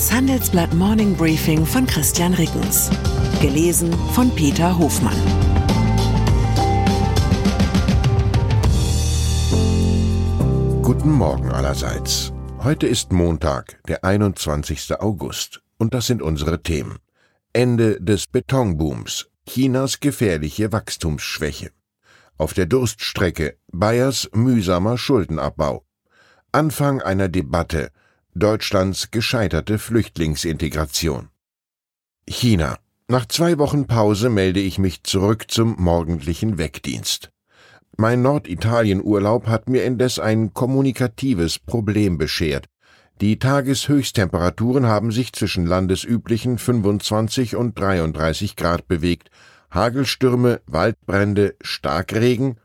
Das Handelsblatt Morning Briefing von Christian Rickens. Gelesen von Peter Hofmann. Guten Morgen allerseits. Heute ist Montag, der 21. August. Und das sind unsere Themen. Ende des Betonbooms. Chinas gefährliche Wachstumsschwäche. Auf der Durststrecke Bayers mühsamer Schuldenabbau. Anfang einer Debatte Deutschlands gescheiterte Flüchtlingsintegration. China. Nach zwei Wochen Pause melde ich mich zurück zum morgendlichen Wegdienst. Mein Norditalien-Urlaub hat mir indes ein kommunikatives Problem beschert. Die Tageshöchsttemperaturen haben sich zwischen landesüblichen 25 und 33 Grad bewegt. Hagelstürme, Waldbrände, Starkregen,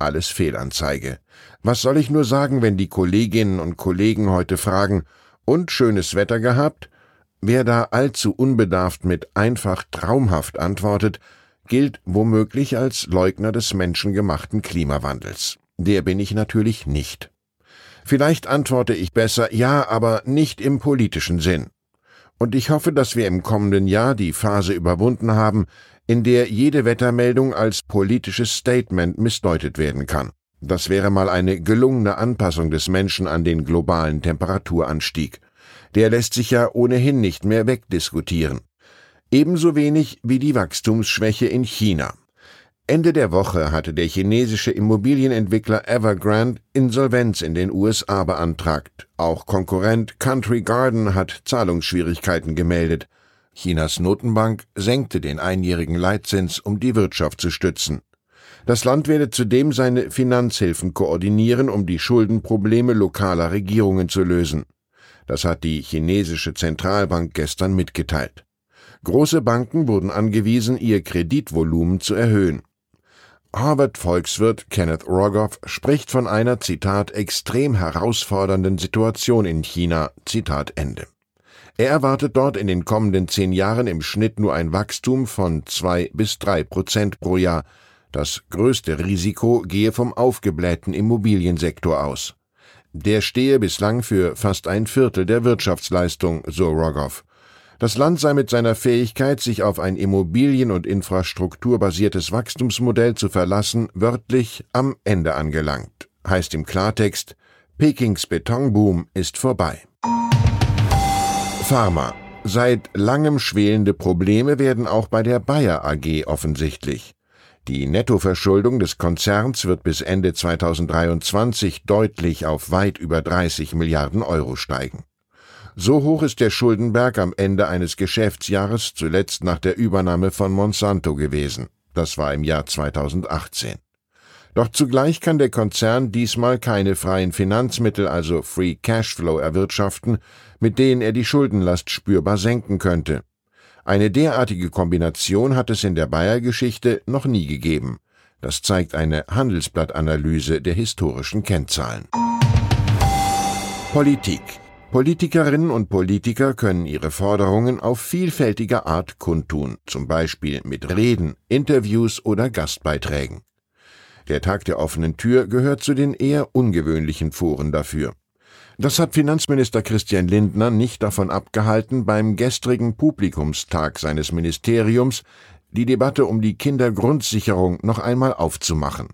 alles Fehlanzeige. Was soll ich nur sagen, wenn die Kolleginnen und Kollegen heute fragen, und schönes Wetter gehabt? Wer da allzu unbedarft mit einfach traumhaft antwortet, gilt womöglich als Leugner des menschengemachten Klimawandels. Der bin ich natürlich nicht. Vielleicht antworte ich besser ja, aber nicht im politischen Sinn. Und ich hoffe, dass wir im kommenden Jahr die Phase überwunden haben, in der jede Wettermeldung als politisches Statement missdeutet werden kann. Das wäre mal eine gelungene Anpassung des Menschen an den globalen Temperaturanstieg. Der lässt sich ja ohnehin nicht mehr wegdiskutieren. Ebenso wenig wie die Wachstumsschwäche in China. Ende der Woche hatte der chinesische Immobilienentwickler Evergrande Insolvenz in den USA beantragt. Auch Konkurrent Country Garden hat Zahlungsschwierigkeiten gemeldet. Chinas Notenbank senkte den einjährigen Leitzins, um die Wirtschaft zu stützen. Das Land werde zudem seine Finanzhilfen koordinieren, um die Schuldenprobleme lokaler Regierungen zu lösen. Das hat die chinesische Zentralbank gestern mitgeteilt. Große Banken wurden angewiesen, ihr Kreditvolumen zu erhöhen. Harvard-Volkswirt Kenneth Rogoff spricht von einer, Zitat, extrem herausfordernden Situation in China, Zitat Ende. Er erwartet dort in den kommenden zehn Jahren im Schnitt nur ein Wachstum von zwei bis drei Prozent pro Jahr. Das größte Risiko gehe vom aufgeblähten Immobiliensektor aus. Der stehe bislang für fast ein Viertel der Wirtschaftsleistung, so Rogoff. Das Land sei mit seiner Fähigkeit, sich auf ein immobilien- und infrastrukturbasiertes Wachstumsmodell zu verlassen, wörtlich am Ende angelangt. Heißt im Klartext, Pekings Betonboom ist vorbei. Pharma. Seit langem schwelende Probleme werden auch bei der Bayer AG offensichtlich. Die Nettoverschuldung des Konzerns wird bis Ende 2023 deutlich auf weit über 30 Milliarden Euro steigen. So hoch ist der Schuldenberg am Ende eines Geschäftsjahres zuletzt nach der Übernahme von Monsanto gewesen. Das war im Jahr 2018. Doch zugleich kann der Konzern diesmal keine freien Finanzmittel, also Free Cashflow, erwirtschaften, mit denen er die Schuldenlast spürbar senken könnte. Eine derartige Kombination hat es in der Bayer-Geschichte noch nie gegeben. Das zeigt eine Handelsblattanalyse der historischen Kennzahlen. Politik. Politikerinnen und Politiker können ihre Forderungen auf vielfältige Art kundtun, zum Beispiel mit Reden, Interviews oder Gastbeiträgen. Der Tag der offenen Tür gehört zu den eher ungewöhnlichen Foren dafür. Das hat Finanzminister Christian Lindner nicht davon abgehalten, beim gestrigen Publikumstag seines Ministeriums die Debatte um die Kindergrundsicherung noch einmal aufzumachen.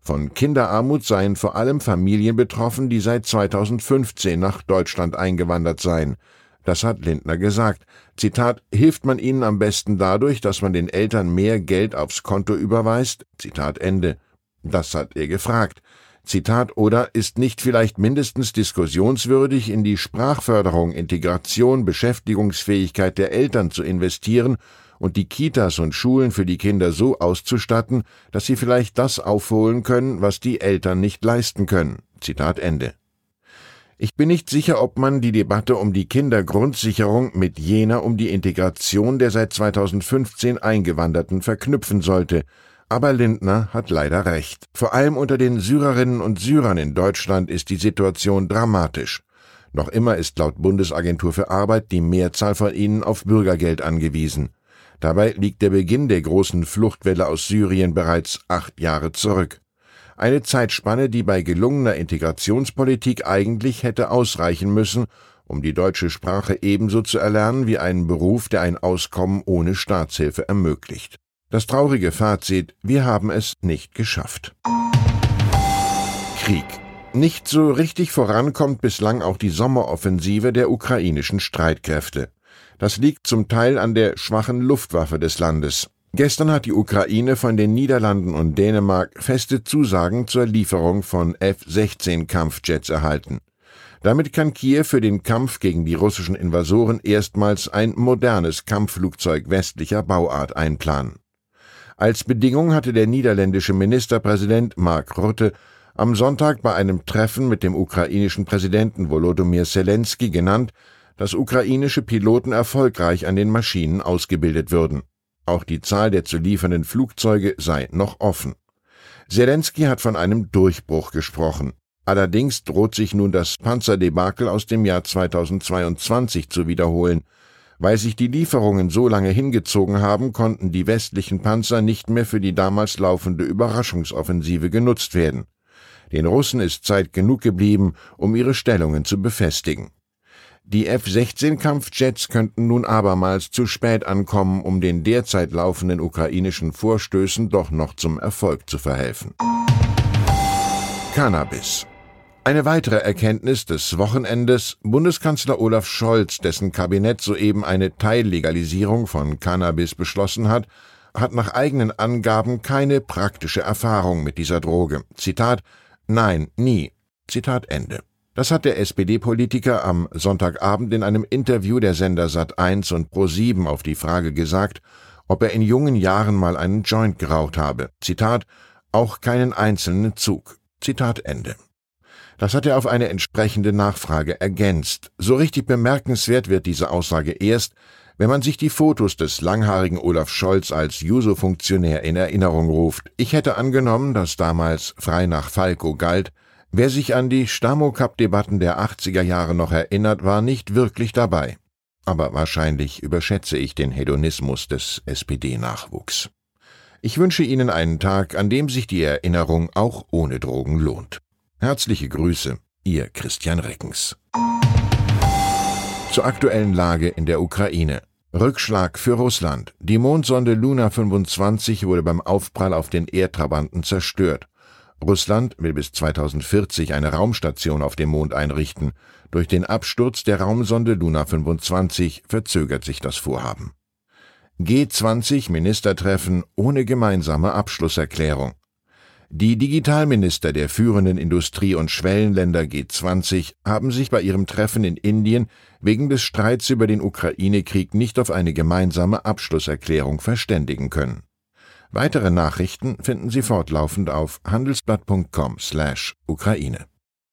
Von Kinderarmut seien vor allem Familien betroffen, die seit 2015 nach Deutschland eingewandert seien. Das hat Lindner gesagt. Zitat, hilft man ihnen am besten dadurch, dass man den Eltern mehr Geld aufs Konto überweist? Zitat Ende. Das hat er gefragt. Zitat oder ist nicht vielleicht mindestens diskussionswürdig, in die Sprachförderung, Integration, Beschäftigungsfähigkeit der Eltern zu investieren und die Kitas und Schulen für die Kinder so auszustatten, dass sie vielleicht das aufholen können, was die Eltern nicht leisten können. Zitat Ende. Ich bin nicht sicher, ob man die Debatte um die Kindergrundsicherung mit jener um die Integration der seit 2015 Eingewanderten verknüpfen sollte, aber Lindner hat leider recht. Vor allem unter den Syrerinnen und Syrern in Deutschland ist die Situation dramatisch. Noch immer ist laut Bundesagentur für Arbeit die Mehrzahl von ihnen auf Bürgergeld angewiesen. Dabei liegt der Beginn der großen Fluchtwelle aus Syrien bereits acht Jahre zurück. Eine Zeitspanne, die bei gelungener Integrationspolitik eigentlich hätte ausreichen müssen, um die deutsche Sprache ebenso zu erlernen wie einen Beruf, der ein Auskommen ohne Staatshilfe ermöglicht. Das traurige Fazit, wir haben es nicht geschafft. Krieg. Nicht so richtig vorankommt bislang auch die Sommeroffensive der ukrainischen Streitkräfte. Das liegt zum Teil an der schwachen Luftwaffe des Landes. Gestern hat die Ukraine von den Niederlanden und Dänemark feste Zusagen zur Lieferung von F-16 Kampfjets erhalten. Damit kann Kiew für den Kampf gegen die russischen Invasoren erstmals ein modernes Kampfflugzeug westlicher Bauart einplanen. Als Bedingung hatte der niederländische Ministerpräsident Mark Rutte am Sonntag bei einem Treffen mit dem ukrainischen Präsidenten Volodymyr Zelensky genannt, dass ukrainische Piloten erfolgreich an den Maschinen ausgebildet würden. Auch die Zahl der zu liefernden Flugzeuge sei noch offen. Zelensky hat von einem Durchbruch gesprochen. Allerdings droht sich nun das Panzerdebakel aus dem Jahr 2022 zu wiederholen. Weil sich die Lieferungen so lange hingezogen haben, konnten die westlichen Panzer nicht mehr für die damals laufende Überraschungsoffensive genutzt werden. Den Russen ist Zeit genug geblieben, um ihre Stellungen zu befestigen. Die F-16-Kampfjets könnten nun abermals zu spät ankommen, um den derzeit laufenden ukrainischen Vorstößen doch noch zum Erfolg zu verhelfen. Cannabis. Eine weitere Erkenntnis des Wochenendes Bundeskanzler Olaf Scholz, dessen Kabinett soeben eine Teillegalisierung von Cannabis beschlossen hat, hat nach eigenen Angaben keine praktische Erfahrung mit dieser Droge. Zitat Nein, nie. Zitat Ende. Das hat der SPD-Politiker am Sonntagabend in einem Interview der Sender Sat1 und Pro7 auf die Frage gesagt, ob er in jungen Jahren mal einen Joint geraucht habe. Zitat, auch keinen einzelnen Zug. Zitat Ende. Das hat er auf eine entsprechende Nachfrage ergänzt. So richtig bemerkenswert wird diese Aussage erst, wenn man sich die Fotos des langhaarigen Olaf Scholz als Juso-Funktionär in Erinnerung ruft. Ich hätte angenommen, dass damals frei nach Falco galt, Wer sich an die Stamocup-Debatten der 80er Jahre noch erinnert, war nicht wirklich dabei. Aber wahrscheinlich überschätze ich den Hedonismus des SPD-Nachwuchs. Ich wünsche Ihnen einen Tag, an dem sich die Erinnerung auch ohne Drogen lohnt. Herzliche Grüße, Ihr Christian Reckens. Zur aktuellen Lage in der Ukraine. Rückschlag für Russland. Die Mondsonde Luna 25 wurde beim Aufprall auf den Erdtrabanten zerstört. Russland will bis 2040 eine Raumstation auf dem Mond einrichten. Durch den Absturz der Raumsonde Luna 25 verzögert sich das Vorhaben. G20 Ministertreffen ohne gemeinsame Abschlusserklärung. Die Digitalminister der führenden Industrie- und Schwellenländer G20 haben sich bei ihrem Treffen in Indien wegen des Streits über den Ukraine-Krieg nicht auf eine gemeinsame Abschlusserklärung verständigen können. Weitere Nachrichten finden Sie fortlaufend auf handelsblatt.com/Ukraine.